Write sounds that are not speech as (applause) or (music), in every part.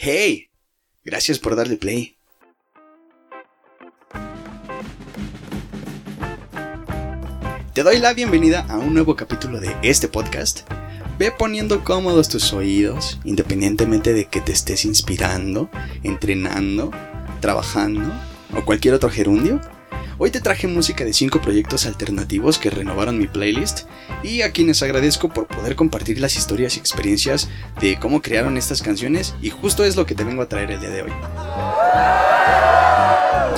¡Hey! Gracias por darle play. Te doy la bienvenida a un nuevo capítulo de este podcast. Ve poniendo cómodos tus oídos, independientemente de que te estés inspirando, entrenando, trabajando o cualquier otro gerundio. Hoy te traje música de 5 proyectos alternativos que renovaron mi playlist y a quienes agradezco por poder compartir las historias y experiencias de cómo crearon estas canciones y justo es lo que te vengo a traer el día de hoy.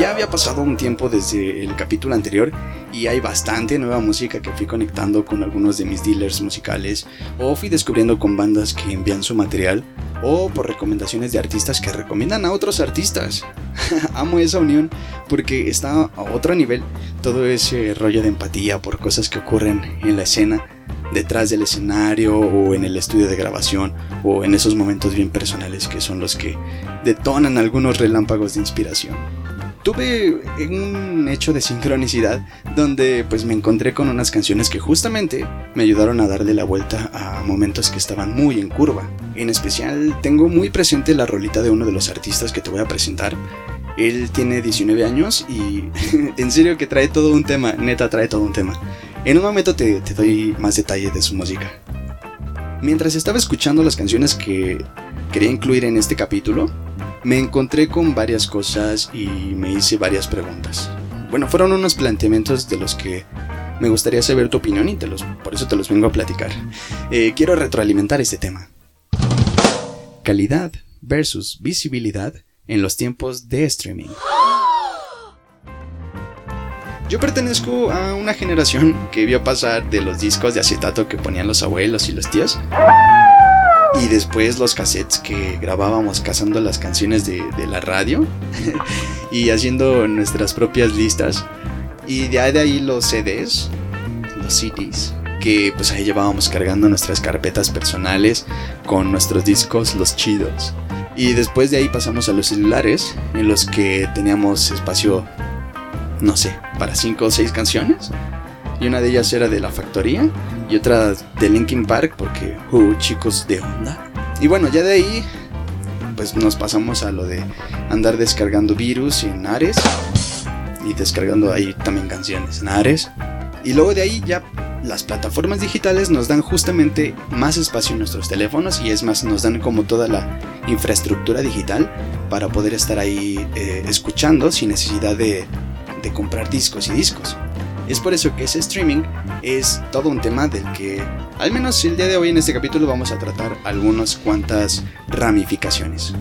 Ya había pasado un tiempo desde el capítulo anterior y hay bastante nueva música que fui conectando con algunos de mis dealers musicales o fui descubriendo con bandas que envían su material o por recomendaciones de artistas que recomiendan a otros artistas. (laughs) Amo esa unión porque está a otro nivel todo ese rollo de empatía por cosas que ocurren en la escena, detrás del escenario o en el estudio de grabación o en esos momentos bien personales que son los que detonan algunos relámpagos de inspiración tuve un hecho de sincronicidad donde pues me encontré con unas canciones que justamente me ayudaron a darle la vuelta a momentos que estaban muy en curva. En especial tengo muy presente la rolita de uno de los artistas que te voy a presentar. Él tiene 19 años y (laughs) en serio que trae todo un tema, neta trae todo un tema. En un momento te, te doy más detalles de su música. Mientras estaba escuchando las canciones que quería incluir en este capítulo, me encontré con varias cosas y me hice varias preguntas. Bueno, fueron unos planteamientos de los que me gustaría saber tu opinión y los, por eso te los vengo a platicar. Eh, quiero retroalimentar este tema. Calidad versus visibilidad en los tiempos de streaming. Yo pertenezco a una generación que vio pasar de los discos de acetato que ponían los abuelos y los tíos y después los cassettes que grabábamos cazando las canciones de, la radio (laughs) y haciendo nuestras propias listas. Y de ahí los CDs, los CDs, que pues ahí llevábamos cargando nuestras carpetas personales con nuestros discos, los chidos. Y después de ahí pasamos a los celulares, en los que teníamos espacio, no sé, para 5 o 6 canciones y una de ellas era de La Factoría y otra de Linkin Park porque, uh, chicos de onda. Y bueno, ya de ahí pues nos pasamos a lo de andar descargando virus en Ares y descargando ahí también canciones en Ares. Y luego de ahí ya las plataformas digitales nos dan justamente más espacio en nuestros teléfonos y es más, nos dan como toda la infraestructura digital para poder estar ahí eh, escuchando sin necesidad de, de comprar discos y discos. Es por eso que ese streaming es todo un tema del que, al menos el día de hoy en este capítulo, vamos a tratar algunas cuantas ramificaciones.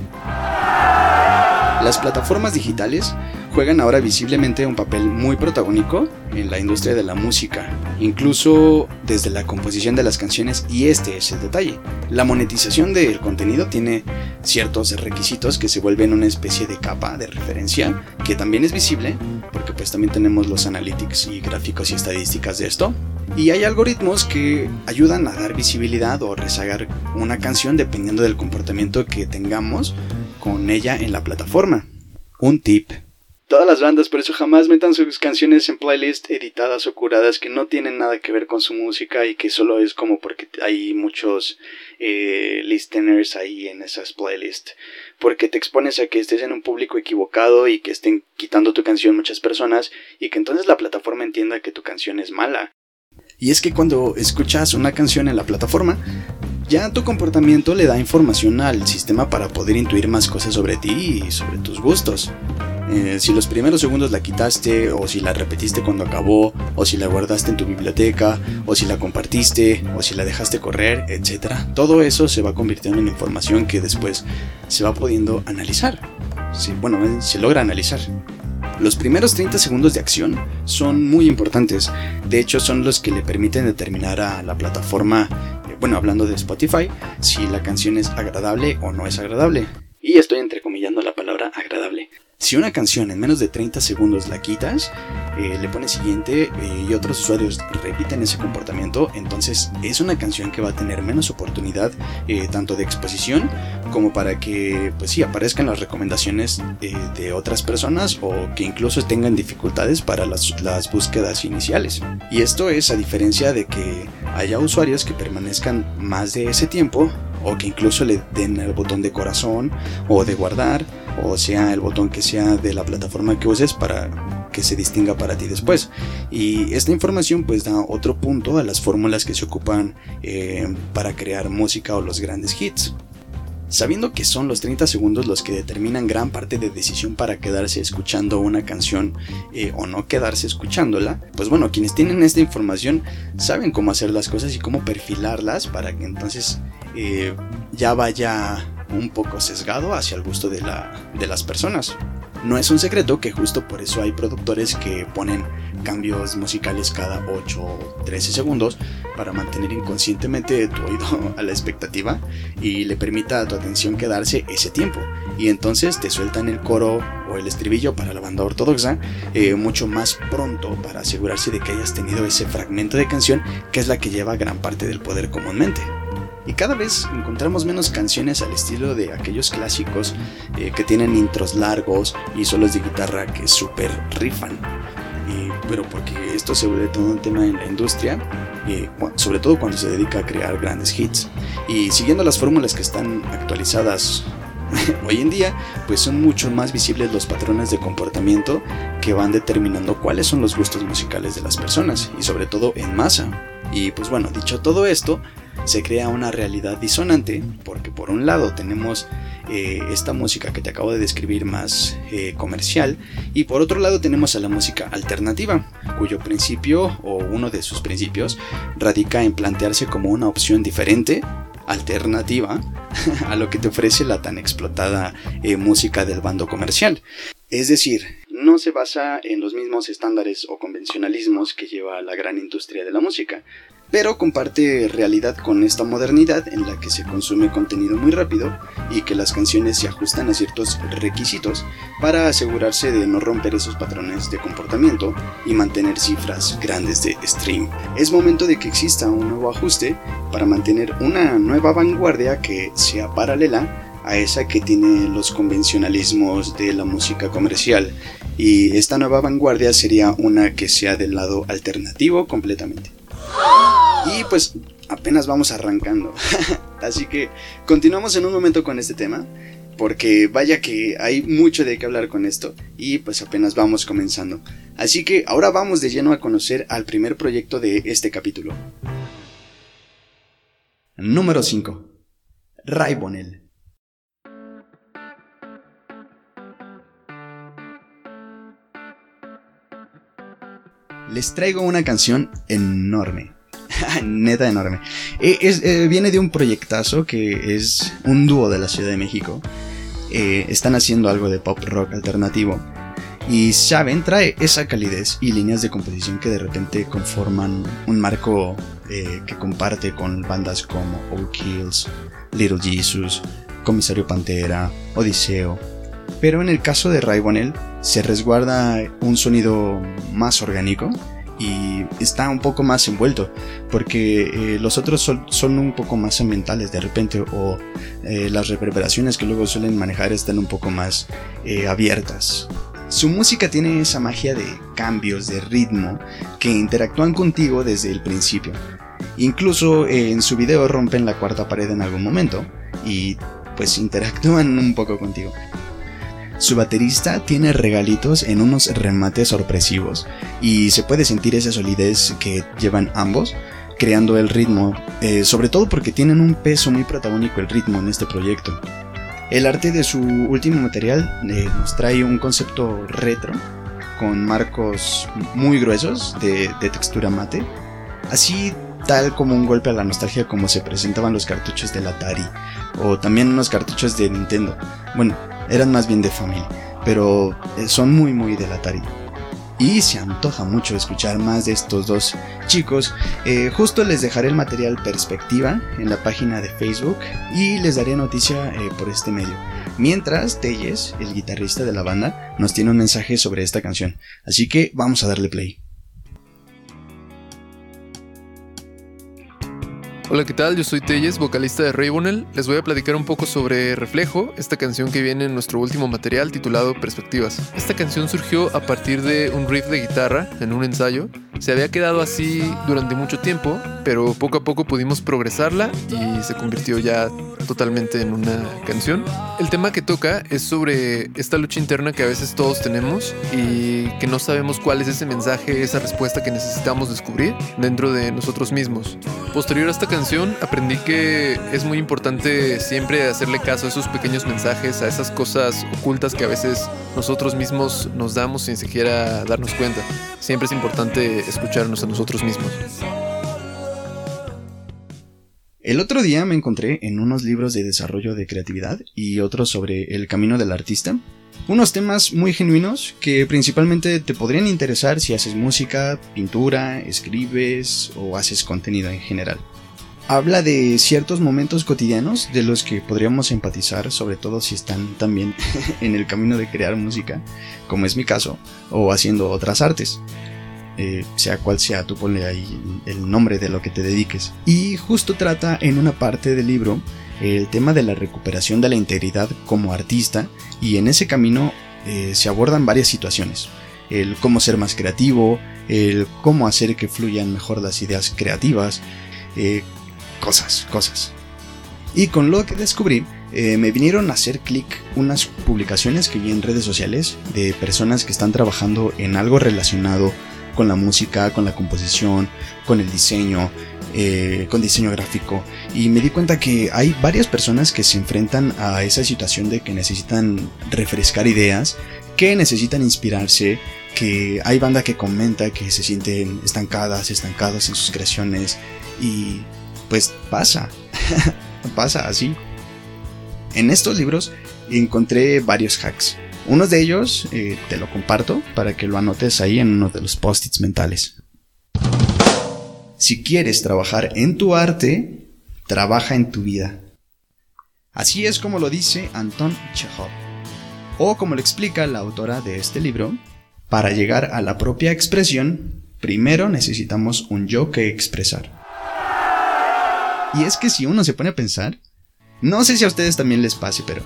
Las plataformas digitales juegan ahora visiblemente un papel muy protagónico en la industria de la música, incluso desde la composición de las canciones y este es el detalle. La monetización del contenido tiene ciertos requisitos que se vuelven una especie de capa de referencia que también es visible porque pues también tenemos los analytics y gráficos y estadísticas de esto. Y hay algoritmos que ayudan a dar visibilidad o rezagar una canción dependiendo del comportamiento que tengamos con ella en la plataforma. Un tip Todas las bandas por eso jamás metan sus canciones en playlists editadas o curadas que no tienen nada que ver con su música y que solo es como porque hay muchos eh, listeners ahí en esas playlists. Porque te expones a que estés en un público equivocado y que estén quitando tu canción muchas personas y que entonces la plataforma entienda que tu canción es mala. Y es que cuando escuchas una canción en la plataforma, ya tu comportamiento le da información al sistema para poder intuir más cosas sobre ti y sobre tus gustos. Eh, si los primeros segundos la quitaste, o si la repetiste cuando acabó, o si la guardaste en tu biblioteca, o si la compartiste, o si la dejaste correr, etc. Todo eso se va convirtiendo en información que después se va pudiendo analizar. Sí, bueno, eh, se logra analizar. Los primeros 30 segundos de acción son muy importantes. De hecho, son los que le permiten determinar a la plataforma, bueno, hablando de Spotify, si la canción es agradable o no es agradable. Y estoy entrecomillando la palabra agradable. Si una canción en menos de 30 segundos la quitas, eh, le pones siguiente eh, y otros usuarios repiten ese comportamiento, entonces es una canción que va a tener menos oportunidad eh, tanto de exposición como para que pues sí aparezcan las recomendaciones de otras personas o que incluso tengan dificultades para las, las búsquedas iniciales. Y esto es a diferencia de que haya usuarios que permanezcan más de ese tiempo o que incluso le den el botón de corazón o de guardar o sea el botón que sea de la plataforma que uses para que se distinga para ti después. Y esta información pues da otro punto a las fórmulas que se ocupan eh, para crear música o los grandes hits. Sabiendo que son los 30 segundos los que determinan gran parte de decisión para quedarse escuchando una canción eh, o no quedarse escuchándola, pues bueno, quienes tienen esta información saben cómo hacer las cosas y cómo perfilarlas para que entonces eh, ya vaya un poco sesgado hacia el gusto de, la, de las personas. No es un secreto que justo por eso hay productores que ponen cambios musicales cada 8 o 13 segundos para mantener inconscientemente tu oído (laughs) a la expectativa y le permita a tu atención quedarse ese tiempo. Y entonces te sueltan el coro o el estribillo para la banda ortodoxa eh, mucho más pronto para asegurarse de que hayas tenido ese fragmento de canción que es la que lleva gran parte del poder comúnmente. Y cada vez encontramos menos canciones al estilo de aquellos clásicos eh, que tienen intros largos y solos de guitarra que súper rifan. pero porque esto se vuelve todo un tema en la industria, eh, sobre todo cuando se dedica a crear grandes hits. Y siguiendo las fórmulas que están actualizadas (laughs) hoy en día, pues son mucho más visibles los patrones de comportamiento que van determinando cuáles son los gustos musicales de las personas y sobre todo en masa. Y pues bueno, dicho todo esto, se crea una realidad disonante porque por un lado tenemos eh, esta música que te acabo de describir más eh, comercial y por otro lado tenemos a la música alternativa cuyo principio o uno de sus principios radica en plantearse como una opción diferente alternativa (laughs) a lo que te ofrece la tan explotada eh, música del bando comercial. Es decir, no se basa en los mismos estándares o convencionalismos que lleva la gran industria de la música, pero comparte realidad con esta modernidad en la que se consume contenido muy rápido y que las canciones se ajustan a ciertos requisitos para asegurarse de no romper esos patrones de comportamiento y mantener cifras grandes de stream. Es momento de que exista un nuevo ajuste para mantener una nueva vanguardia que sea paralela a esa que tiene los convencionalismos de la música comercial y esta nueva vanguardia sería una que sea del lado alternativo completamente. Y pues apenas vamos arrancando. (laughs) Así que continuamos en un momento con este tema. Porque vaya que hay mucho de qué hablar con esto y pues apenas vamos comenzando. Así que ahora vamos de lleno a conocer al primer proyecto de este capítulo. Número 5. Raibonel. Les traigo una canción enorme, (laughs) neta enorme. Eh, eh, viene de un proyectazo que es un dúo de la Ciudad de México. Eh, están haciendo algo de pop rock alternativo. Y saben, trae esa calidez y líneas de composición que de repente conforman un marco que comparte con bandas como Old Kills, Little Jesus, Comisario Pantera, Odiseo. Pero en el caso de Raibonel se resguarda un sonido más orgánico y está un poco más envuelto porque eh, los otros son, un poco más ambientales de repente o eh, las reverberaciones que luego suelen manejar están un poco más eh, abiertas. Su música tiene esa magia de cambios de ritmo que interactúan contigo desde el principio. Incluso en su video rompen la cuarta pared en algún momento y pues interactúan un poco contigo. Su baterista tiene regalitos en unos remates sorpresivos y se puede sentir esa solidez que llevan ambos creando el ritmo, eh, sobre todo porque tienen un peso muy protagónico el ritmo en este proyecto. El arte de su último material eh, nos trae un concepto retro con marcos muy gruesos de, textura mate, así tal como un golpe a la nostalgia como se presentaban los cartuchos del Atari o también unos cartuchos de Nintendo. Bueno, eran más bien de familia, pero eh, son muy muy Atari. Y se antoja mucho escuchar más de estos dos chicos. Eh, justo les dejaré el material perspectiva en la página de Facebook y les daré noticia eh, por este medio. Mientras, Telles, el guitarrista de la banda, nos tiene un mensaje sobre esta canción. Así que vamos a darle play. Hola, ¿qué tal? Yo soy Telles, vocalista de Raybonel. Les voy a platicar un poco sobre Reflejo, esta canción que viene en nuestro último material titulado Perspectivas. Esta canción surgió a partir de un riff de guitarra en un ensayo. Se había quedado así durante mucho tiempo, pero poco a poco pudimos progresarla y se convirtió ya totalmente en una canción. El tema que toca es sobre esta lucha interna que a veces todos tenemos y que no sabemos cuál es ese mensaje, esa respuesta que necesitamos descubrir dentro de nosotros mismos. Posterior a esta canción aprendí que es muy importante siempre hacerle caso a esos pequeños mensajes, a esas cosas ocultas que a veces nosotros mismos nos damos sin siquiera darnos cuenta. Siempre es importante escucharnos a nosotros mismos. El otro día me encontré en unos libros de desarrollo de creatividad y otros sobre el camino del artista, unos temas muy genuinos que principalmente te podrían interesar si haces música, pintura, escribes o haces contenido en general. Habla de ciertos momentos cotidianos de los que podríamos empatizar, sobre todo si están también (laughs) en el camino de crear música, como es mi caso, o haciendo otras artes. Eh, sea cual sea, tú ponle ahí el nombre de lo que te dediques. Y justo trata en una parte del libro el tema de la recuperación de la integridad como artista y en ese camino eh, se abordan varias situaciones. El cómo ser más creativo, el cómo hacer que fluyan mejor las ideas creativas, eh, cosas, cosas. Y con lo que descubrí, me vinieron a hacer clic unas publicaciones que vi en redes sociales de personas que están trabajando en algo relacionado con la música, con la composición, con el diseño, eh, con diseño gráfico. Y me di cuenta que hay varias personas que se enfrentan a esa situación de que necesitan refrescar ideas, que necesitan inspirarse, que hay banda que comenta que se sienten estancadas, estancados en sus creaciones. Y pues pasa, (laughs) pasa así. En estos libros encontré varios hacks uno de ellos eh, te lo comparto para que lo anotes ahí en uno de los post-its mentales. Si quieres trabajar en tu arte, trabaja en tu vida. Así es como lo dice Anton Chekhov. O como lo explica la autora de este libro, para llegar a la propia expresión, primero necesitamos un yo que expresar. Y es que si uno se pone a pensar, no sé si a ustedes también les pase, pero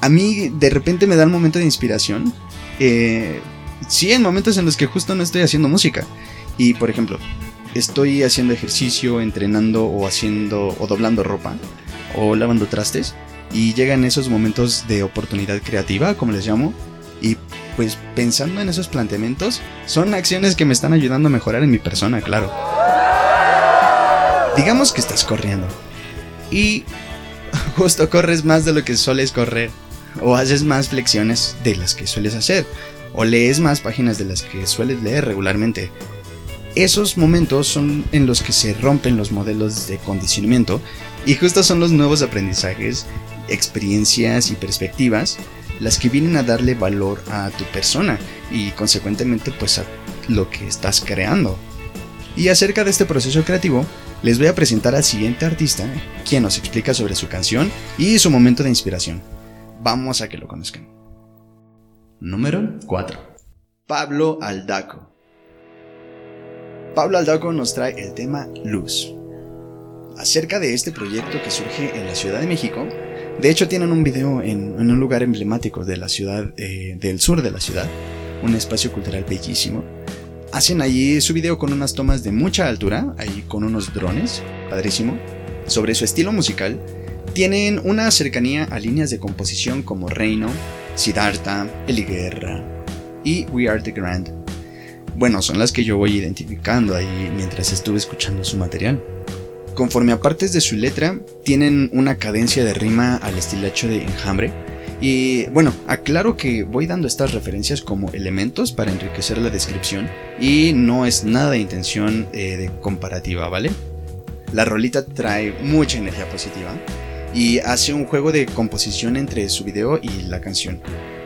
a mí de repente me da un momento de inspiración. Eh, sí, en momentos en los que justo no estoy haciendo música. Y por ejemplo, estoy haciendo ejercicio, entrenando o haciendo o doblando ropa o lavando trastes. Y llegan esos momentos de oportunidad creativa, como les llamo. Y pues pensando en esos planteamientos, son acciones que me están ayudando a mejorar en mi persona, claro. Digamos que estás corriendo. Y justo corres más de lo que sueles correr o haces más flexiones de las que sueles hacer, o lees más páginas de las que sueles leer regularmente. Esos momentos son en los que se rompen los modelos de condicionamiento y justo son los nuevos aprendizajes, experiencias y perspectivas las que vienen a darle valor a tu persona y consecuentemente pues a lo que estás creando. Y acerca de este proceso creativo, les voy a presentar al siguiente artista, quien nos explica sobre su canción y su momento de inspiración. Vamos a que lo conozcan. Número 4. Pablo Aldaco. Pablo Aldaco nos trae el tema Luz. Acerca de este proyecto que surge en la Ciudad de México, de hecho tienen un video en, un lugar emblemático de la ciudad, eh, del sur de la ciudad, un espacio cultural bellísimo. Hacen allí su video con unas tomas de mucha altura, ahí con unos drones, padrísimo, sobre su estilo musical tienen una cercanía a líneas de composición como Reino, Siddhartha, Eliguerra y We Are the Grand. Bueno, son las que yo voy identificando ahí mientras estuve escuchando su material. Conforme a partes de su letra, tienen una cadencia de rima al estilacho de enjambre. Y bueno, aclaro que voy dando estas referencias como elementos para enriquecer la descripción y no es nada de intención eh, de comparativa, ¿vale? La rolita trae mucha energía positiva y hace un juego de composición entre su video y la canción.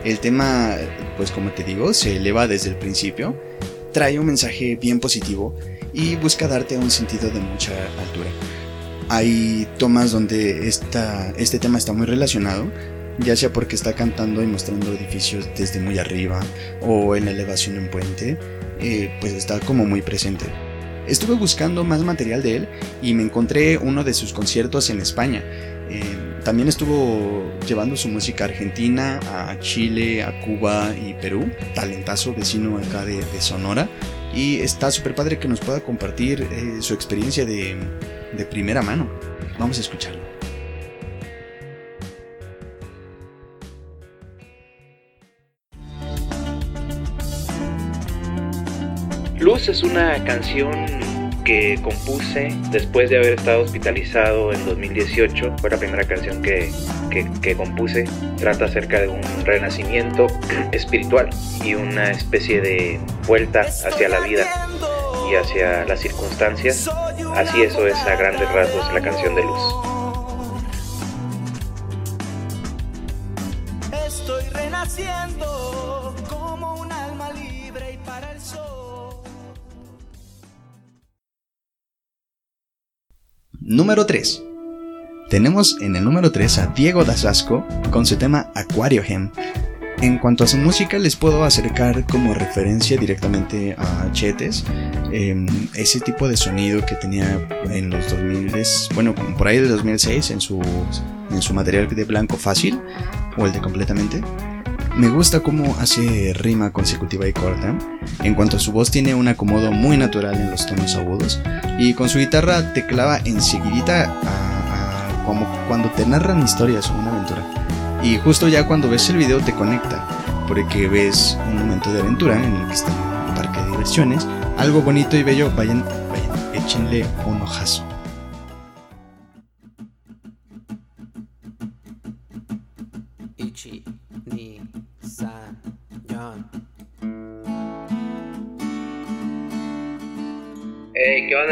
El tema, pues como te digo, se eleva desde el principio, trae un mensaje bien positivo y busca darte un sentido de mucha altura. Hay tomas donde este tema está muy relacionado, ya sea porque está cantando y mostrando edificios desde muy arriba o en la elevación en puente, eh, pues está como muy presente. Estuve buscando más material de él y me encontré uno de sus conciertos en España. Eh, también estuvo llevando su música a Argentina, a Chile, a Cuba y Perú. Talentazo vecino acá de, Sonora. Y está súper padre que nos pueda compartir eh, su experiencia de, de primera mano. Vamos a escucharlo. Luz es una canción que compuse después de haber estado hospitalizado en 2018. Fue la primera canción que, que, compuse. Trata acerca de un renacimiento (clears throat) espiritual y una especie de vuelta hacia la vida y hacia las circunstancias. Así eso es a grandes rasgos la canción de Luz. Número 3. Tenemos en el número 3 a Diego Dasasco con su tema Aquario Hem. En cuanto a su música, les puedo acercar como referencia directamente a Chetes, em, ese tipo de sonido que tenía en los 2000, bueno, por ahí de 2006 en su, en su material de Blanco Fácil, o el de Completamente. Me gusta cómo hace rima consecutiva y corta. En cuanto a su voz tiene un acomodo muy natural en los tonos agudos y con su guitarra te clava enseguidita como cuando te narran historias o una aventura. Y justo ya cuando ves el video te conecta, porque ves un momento de aventura en el que está un parque de diversiones, algo bonito y bello, vayan, vayan, échenle un ojazo.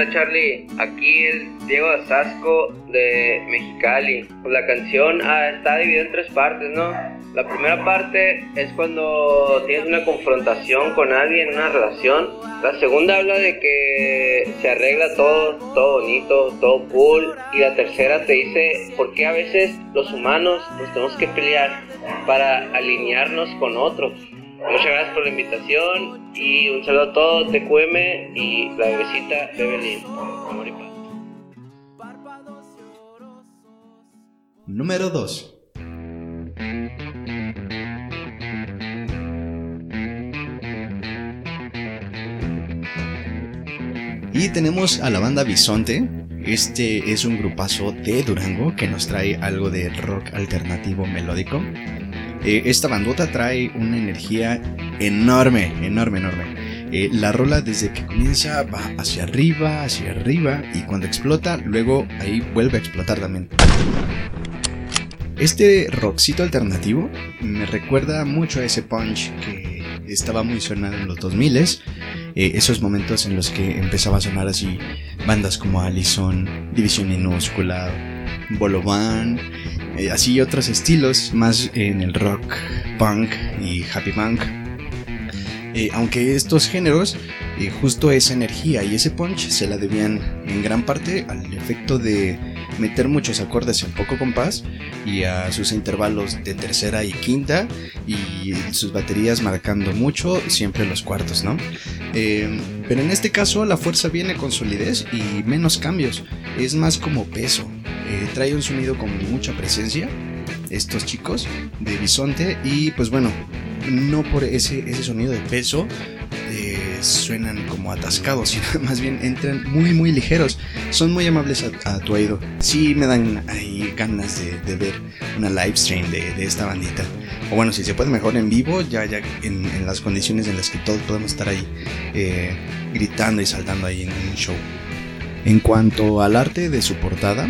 Onda Charlie? Aquí el Diego Asasco de Mexicali. Pues la canción ah, está dividida en tres partes, ¿no? La primera parte es cuando tienes una confrontación con alguien, una relación. La segunda habla de que se arregla todo, todo bonito, todo cool. Y la tercera te dice por qué a veces los humanos nos tenemos que pelear para alinearnos con otros. Muchas gracias por la invitación y un saludo a todos, TQM y la bebecita Bebelín. Amor y paz. Número 2. Y tenemos a la banda Bisonte. Este es un grupazo de Durango que nos trae algo de rock alternativo melódico. Eh, esta bandota trae una energía enorme, enorme, enorme. Eh, la rola desde que comienza va hacia arriba, hacia arriba y cuando explota, luego ahí vuelve a explotar también. Este rockcito alternativo me recuerda mucho a ese punch que estaba muy sonado en los 2000 eh, esos momentos en los que empezaba a sonar así bandas como Allison, División Minúscula, Bolovan, eh, así otros estilos, más en el rock, punk y happy punk. Eh, aunque estos géneros, eh, justo esa energía y ese punch se la debían en gran parte al efecto de meter muchos acordes en poco compás y a sus intervalos de tercera y quinta y sus baterías marcando mucho siempre los cuartos, ¿no? pero en este caso la fuerza viene con solidez y menos cambios, es más como peso, eh, trae un sonido con mucha presencia, estos chicos de Bisonte, y pues bueno, no por ese, ese sonido de peso eh, suenan como atascados, (laughs) sino más bien entran muy muy ligeros, son muy amables a, tu oído. Sí me dan ahí ganas de, ver una live stream de, esta bandita. O bueno, si se puede mejor en vivo, ya, ya en, las condiciones en las que todos podemos estar ahí eh, gritando y saltando ahí en un show. En cuanto al arte de su portada,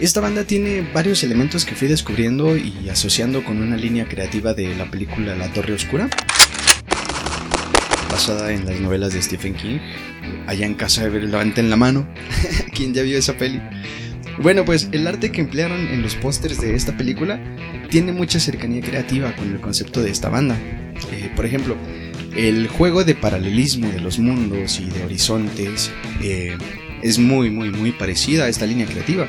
esta banda tiene varios elementos que fui descubriendo y asociando con una línea creativa de la película La Torre Oscura, basada en las novelas de Stephen King. Allá en casa, levanten la mano. (laughs) ¿Quién ya vio esa peli? Bueno, pues el arte que emplearon en los pósters de esta película tiene mucha cercanía creativa con el concepto de esta banda. Eh, por ejemplo, el juego de paralelismo de los mundos y de horizontes eh, es muy, muy, muy parecida a esta línea creativa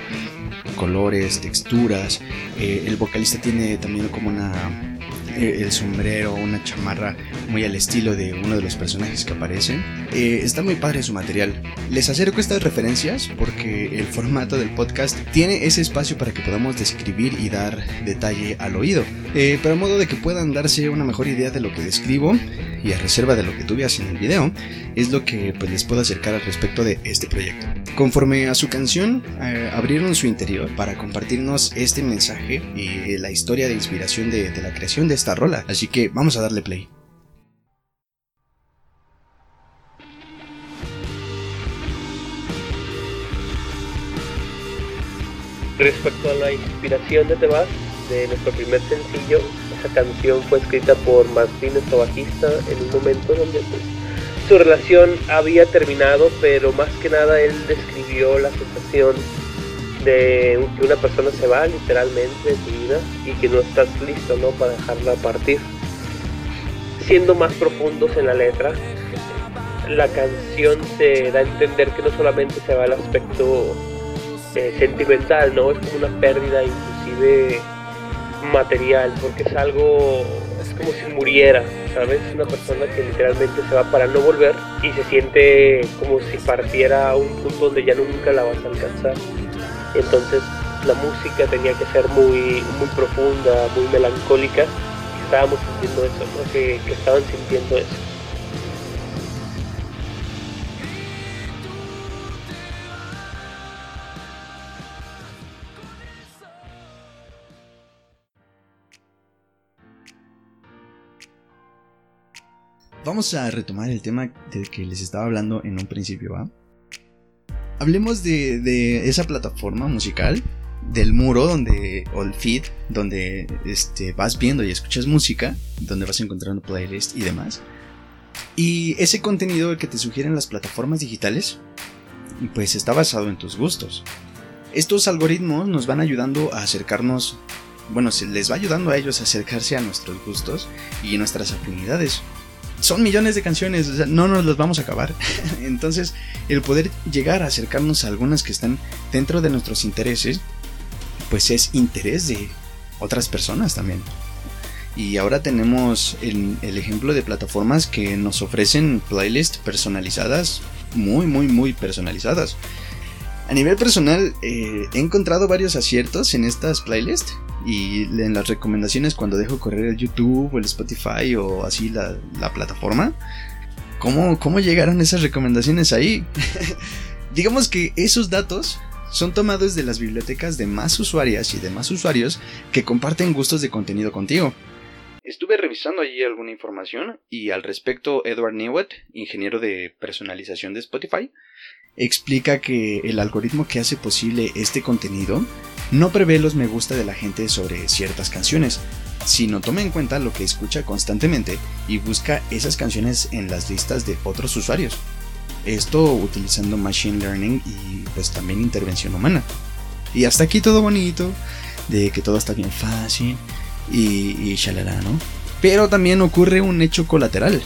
colores, texturas. Eh, el vocalista tiene también como una el sombrero, una chamarra muy al estilo de uno de los personajes que aparecen. Eh, está muy padre su material. Les acerco estas referencias porque el formato del podcast tiene ese espacio para que podamos describir y dar detalle al oído, eh, pero a modo de que puedan darse una mejor idea de lo que describo y a reserva de lo que tú veas en el video, es lo que pues, les puedo acercar al respecto de este proyecto. Conforme a su canción, abrieron su interior para compartirnos este mensaje y la historia de inspiración de, de la creación de esta rola. Así que vamos a darle play. Respecto a la inspiración de Te Vas, de nuestro primer sencillo, esa canción fue escrita por Martín, nuestro bajista, en un momento donde pues, su relación había terminado, pero más que nada él describió la sensación de que una persona se va literalmente de tu vida y que no estás listo ¿no? para dejarla partir. Siendo más profundos en la letra, la canción se da a entender que no solamente se va al aspecto eh, sentimental, ¿no? Es como una pérdida inclusive material, porque es algo, es como si muriera, ¿sabes? Una persona que literalmente se va para no volver y se siente como si partiera a un punto donde ya nunca la vas a alcanzar. Entonces la música tenía que ser muy, muy profunda, muy melancólica. estábamos sintiendo eso, que, que estaban sintiendo eso. Vamos a retomar el tema del que les estaba hablando en un principio, ¿va? Hablemos de, esa plataforma musical, del muro donde, o el feed, donde este, vas viendo y escuchas música, donde vas encontrando playlists y demás. Y ese contenido que te sugieren las plataformas digitales, pues está basado en tus gustos. Estos algoritmos nos van ayudando a acercarnos, bueno, se les va ayudando a ellos a acercarse a nuestros gustos y nuestras afinidades son millones de canciones, no nos las vamos a acabar. (laughs) Entonces, el poder llegar a acercarnos a algunas que están dentro de nuestros intereses, pues es interés de otras personas también. Y ahora tenemos el, el ejemplo de plataformas que nos ofrecen playlists personalizadas, muy, muy, muy personalizadas. A nivel personal, eh, he encontrado varios aciertos en estas playlists y en las recomendaciones cuando dejo correr el YouTube o el Spotify o así la, plataforma. ¿Cómo, ¿Cómo llegaron esas recomendaciones ahí? (laughs) Digamos que esos datos son tomados de las bibliotecas de más usuarias y de más usuarios que comparten gustos de contenido contigo. Estuve revisando allí alguna información y al respecto Edward Newett, ingeniero de personalización de Spotify, explica que el algoritmo que hace posible este contenido no prevé los me gusta de la gente sobre ciertas canciones, sino toma en cuenta lo que escucha constantemente y busca esas canciones en las listas de otros usuarios. Esto utilizando machine learning y pues también intervención humana. Y hasta aquí todo bonito, de que todo está bien fácil y, y shalala, ¿no? Pero también ocurre un hecho colateral,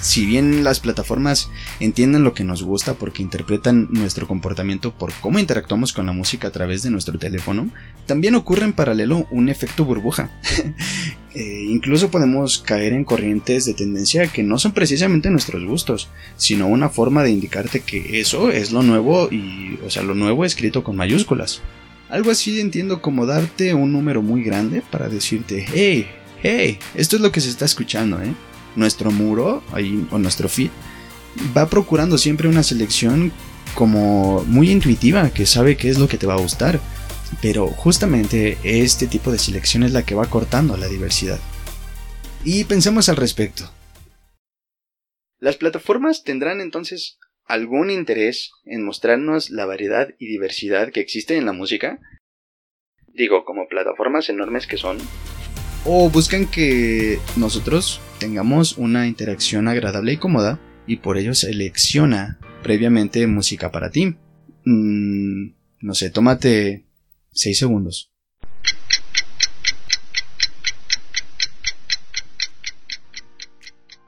si bien las plataformas entienden lo que nos gusta porque interpretan nuestro comportamiento por cómo interactuamos con la música a través de nuestro teléfono, también ocurre en paralelo un efecto burbuja. (laughs) Eh, incluso podemos caer en corrientes de tendencia que no son precisamente nuestros gustos, sino una forma de indicarte que eso es lo nuevo y, o sea, lo nuevo escrito con mayúsculas. Algo así entiendo como darte un número muy grande para decirte, hey, hey, esto es lo que se está escuchando, ¿eh? Nuestro muro ahí, o nuestro feed va procurando siempre una selección como muy intuitiva que sabe qué es lo que te va a gustar. Pero justamente este tipo de selección es la que va cortando la diversidad. Y pensemos al respecto. Las plataformas tendrán entonces algún interés en mostrarnos la variedad y diversidad que existe en la música? Digo, como plataformas enormes que son, o buscan que nosotros tengamos una interacción agradable y cómoda y por ello selecciona previamente música para ti. Mm, no sé, tómate 6 segundos.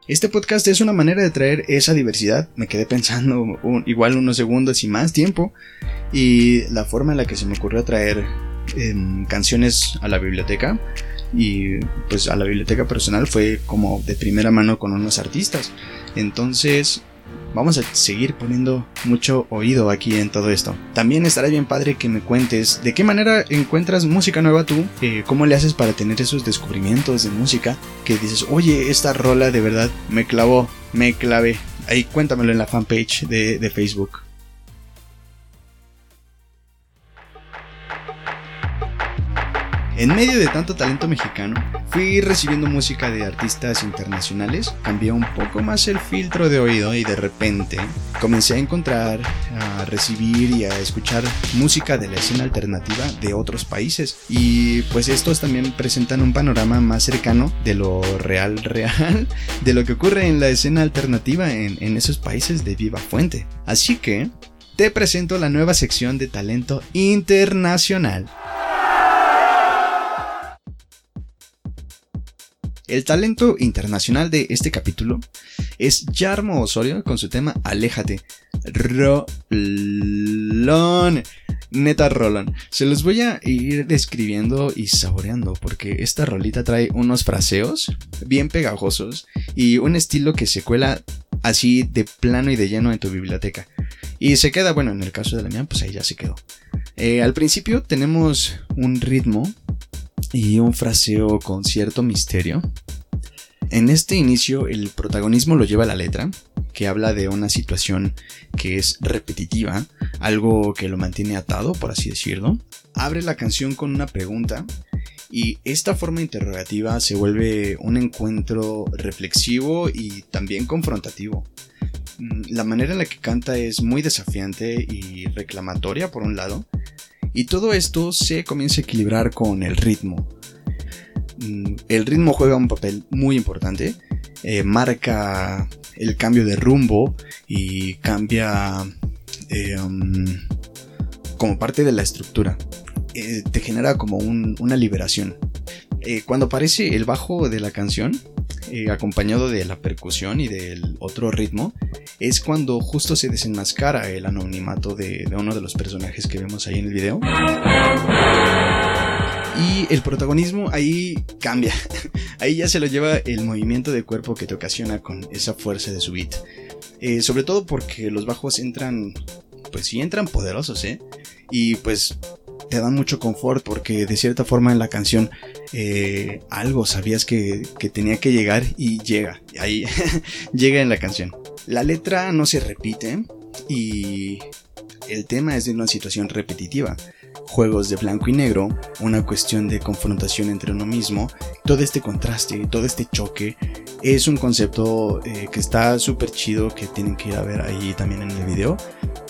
Este podcast es una manera de traer esa diversidad. Me quedé pensando igual unos segundos y más tiempo. Y la forma en la que se me ocurrió traer em, canciones a la biblioteca y pues a la biblioteca personal fue como de primera mano con unos artistas. Entonces vamos a seguir poniendo mucho oído aquí en todo esto. También estará bien padre que me cuentes de qué manera encuentras música nueva tú, eh, cómo le haces para tener esos descubrimientos de música que dices, oye, esta rola de verdad me clavó, me clavé. Ahí cuéntamelo en la fanpage de, de Facebook. En medio de tanto talento mexicano, fui recibiendo música de artistas internacionales, cambié un poco más el filtro de oído y de repente comencé a encontrar, a recibir y a escuchar música de la escena alternativa de otros países. Y pues estos también presentan un panorama más cercano de lo real, (laughs) real, de lo que ocurre en la escena alternativa en, en esos países de viva fuente. Así que te presento la nueva sección de talento internacional. El talento internacional de este capítulo es Yarmo Osorio con su tema Aléjate. Rolón. Neta Rolón. Se los voy a ir describiendo y saboreando porque esta rolita trae unos fraseos bien pegajosos y un estilo que se cuela así de plano y de lleno en tu biblioteca. Y se queda, bueno, en el caso de la mía, pues ahí ya se quedó. Eh, al principio tenemos un ritmo y un fraseo con cierto misterio. En este inicio el protagonismo lo lleva la letra, que habla de una situación que es repetitiva, algo que lo mantiene atado, por así decirlo. Abre la canción con una pregunta y esta forma interrogativa se vuelve un encuentro reflexivo y también confrontativo. Mm, la manera en la que canta es muy desafiante y reclamatoria por un lado, y todo esto se comienza a equilibrar con el ritmo. Mm, el ritmo juega un papel muy importante, eh, marca el cambio de rumbo y cambia um, como parte de la estructura. Eh, te genera como una liberación. Cuando aparece el bajo de la canción, acompañado de la percusión y del otro ritmo, es cuando justo se desenmascara el anonimato de, de uno de los personajes que vemos ahí en el video. Y el protagonismo ahí cambia. (laughs) Ahí ya se lo lleva el movimiento de cuerpo que te ocasiona con esa fuerza de su beat. Eh, sobre todo porque los bajos entran, pues sí entran poderosos, ¿eh? Y pues te dan mucho confort porque de cierta forma en la canción eh, algo sabías que, que, tenía que llegar y llega. Ahí (laughs) llega en la canción. La letra no se repite y el tema es de una situación repetitiva juegos de blanco y negro, una cuestión de confrontación entre uno mismo, todo este contraste, todo este choque, es un concepto eh, que está súper chido, que tienen que ir a ver ahí también en el video.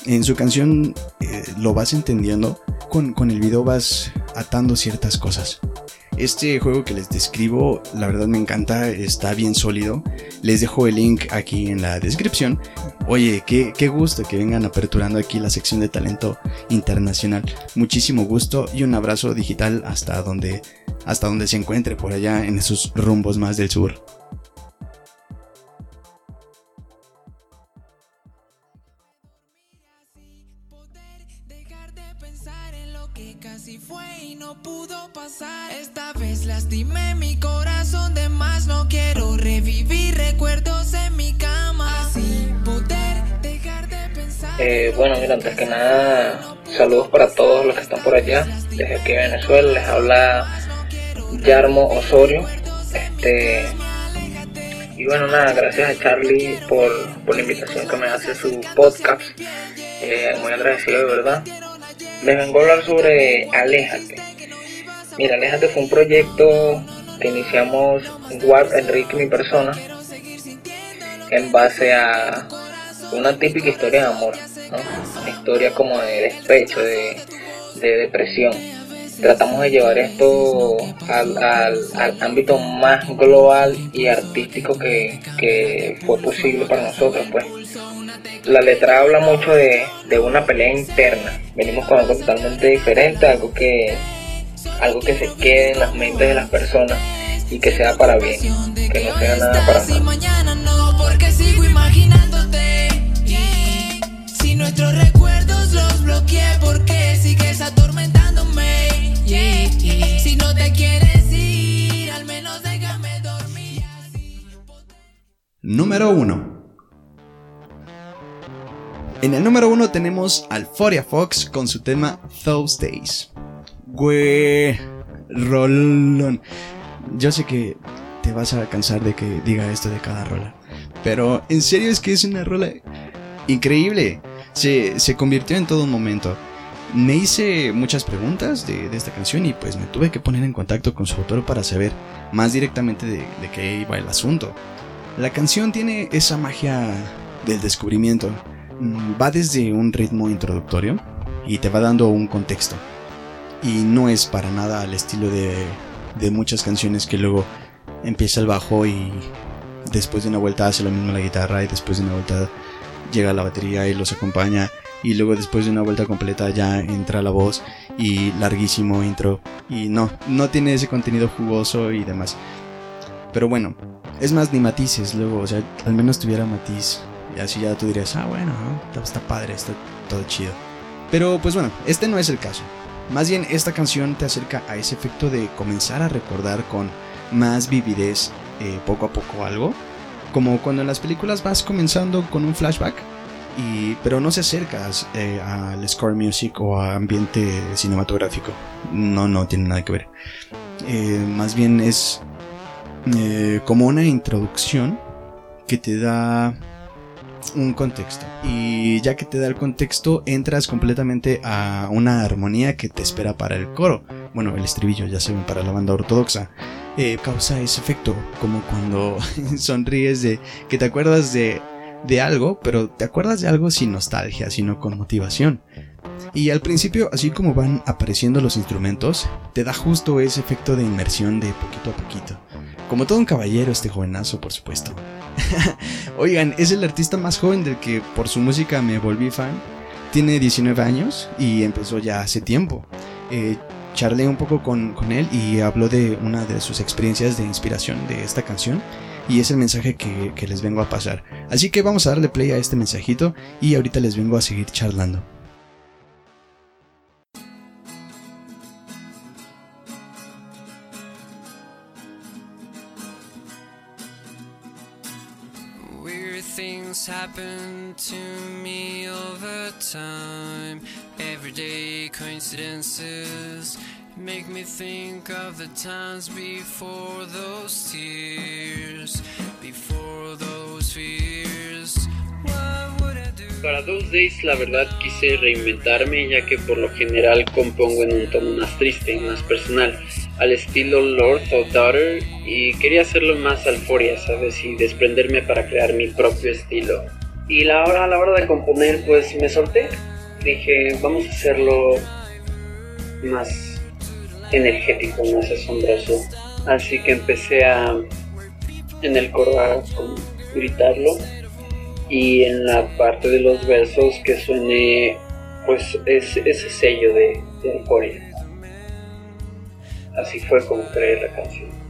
En su canción eh, lo vas entendiendo, con, con el video vas atando ciertas cosas. Este juego que les describo, la verdad me encanta, está bien sólido. Les dejo el link aquí en la descripción. Oye, qué, qué, gusto que vengan aperturando aquí la sección de talento internacional. Muchísimo gusto y un abrazo digital hasta donde, hasta donde se encuentre por allá en esos rumbos más del sur. Lastimé mi corazón de más. No quiero revivir recuerdos en mi cama. Así poder dejar de pensar. Eh, bueno, mira, antes que nada, saludos para todos los que están por allá. Desde aquí en Venezuela les habla Yarmo Osorio. Este. Y bueno, nada, gracias a Charlie por, por la invitación que me hace su podcast. Eh, muy agradecido de verdad les vengo a hablar sobre Aléjate. Mira, Aléjate fue un proyecto que iniciamos Ward, Enrique y mi persona en base a una típica historia de amor, una historia como de despecho, de, depresión. Tratamos de llevar esto al, ámbito más global y artístico que, que fue posible para nosotros, pues la letra habla mucho de, una pelea interna. Venimos con algo totalmente diferente, algo que, algo que se quede en las mentes de las personas y que sea para bien, que no sea nada para mal. Número 1. En el número 1 tenemos al Foria Fox con su tema Those Days. Güey, rolón. Yo sé que te vas a cansar de que diga esto de cada rola. Pero en serio es que es una rola increíble. Se, se convirtió en todo un momento. Me hice muchas preguntas de, de, esta canción y pues me tuve que poner en contacto con su autor para saber más directamente de, de qué iba el asunto. La canción tiene esa magia del descubrimiento. Mm, va desde un ritmo introductorio y te va dando un contexto. Y no es para nada al estilo de, de muchas canciones que luego empieza el bajo y después de una vuelta hace lo mismo la guitarra y después de una vuelta llega la batería y los acompaña y luego después de una vuelta completa ya entra la voz y larguísimo intro y no, no tiene ese contenido jugoso y demás. Pero bueno, es más ni matices luego, o sea, al menos tuviera matiz y así ya tú dirías, ah bueno, ¿no? está padre, está todo chido. Pero pues bueno, este no es el caso. Más bien esta canción te acerca a ese efecto de comenzar a recordar con más vividez eh, poco a poco algo. Como cuando en las películas vas comenzando con un flashback, y, pero no se acercas eh, al score music o a ambiente cinematográfico. No, no tiene nada que ver. Eh, más bien es como una introducción que te da un contexto. Y ya que te da el contexto, entras completamente a una armonía que te espera para el coro. Bueno, el estribillo, ya saben, para la banda ortodoxa. Eh, causa ese efecto, como cuando (laughs) sonríes de que te acuerdas de, de algo, pero te acuerdas de algo sin nostalgia, sino con motivación. Y al principio, así como van apareciendo los instrumentos, te da justo ese efecto de inmersión de poquito a poquito. Como todo un caballero este jovenazo, por supuesto. (laughs) Oigan, es el artista más joven del que por su música me volví fan. Tiene 19 años y empezó ya hace tiempo. Eh, charlé un poco con, con, él y habló de una de sus experiencias de inspiración de esta canción. Y es el mensaje que, que les vengo a pasar. Así que vamos a darle play a este mensajito y ahorita les vengo a seguir charlando. To me over time. Everyday coincidences make me think of the times before those tears, before those fears. Para Those Days la verdad quise reinventarme ya que por lo general compongo en un tono más triste y más personal, al estilo Lord of Daughter y quería hacerlo más alforia, ¿sabes? Y desprenderme para crear mi propio estilo. Y la hora, a la hora de componer pues me solté, dije vamos a hacerlo más energético, más asombroso. Así que empecé a en el coro a gritarlo y en la parte de los versos que suene pues es, ese sello de, de euforia. Así fue como creé la canción.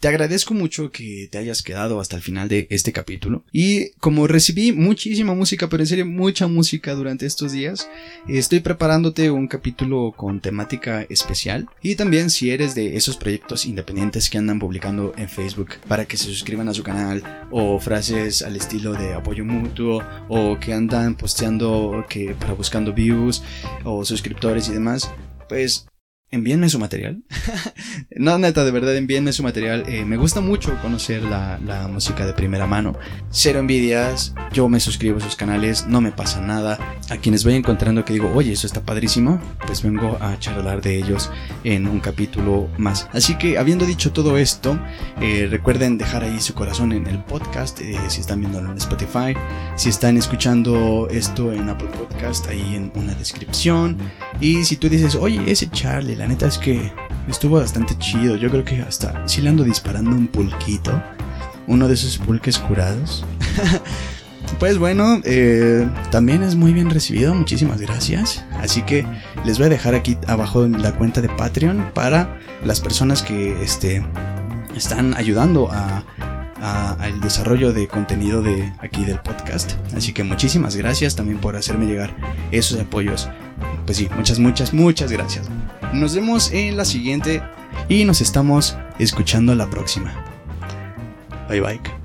Te agradezco mucho que te hayas quedado hasta el final de este capítulo. Y como recibí muchísima música, pero en serio mucha música durante estos días, estoy preparándote un capítulo con temática especial. Y también si eres de esos proyectos independientes que andan publicando en Facebook para que se suscriban a su canal, o frases al estilo de apoyo mutuo, o que andan posteando que para buscando views, o suscriptores y demás, pues envíenme su material. (laughs) no, neta, de verdad, envíenme su material. Eh, me gusta mucho conocer la, la, música de primera mano. Cero envidias, yo me suscribo a sus canales, no me pasa nada. A quienes voy encontrando que digo, oye, eso está padrísimo, pues vengo a charlar de ellos en un capítulo más. Así que, habiendo dicho todo esto, eh, recuerden dejar ahí su corazón en el podcast, eh, si están viéndolo en Spotify, si están escuchando esto en Apple Podcast, ahí en una descripción. Y si tú dices, oye, ese Charlie, la neta es que estuvo bastante chido. Yo creo que hasta sí le ando disparando un pulquito. Uno de esos pulques curados. (laughs) pues bueno, eh, también es muy bien recibido. Muchísimas gracias. Así que les voy a dejar aquí abajo la cuenta de Patreon para las personas que este, están ayudando a, al desarrollo de contenido de aquí del podcast. Así que muchísimas gracias también por hacerme llegar esos apoyos. Pues sí, muchas, muchas, muchas gracias. Nos vemos en la siguiente y nos estamos escuchando la próxima. Bye bye.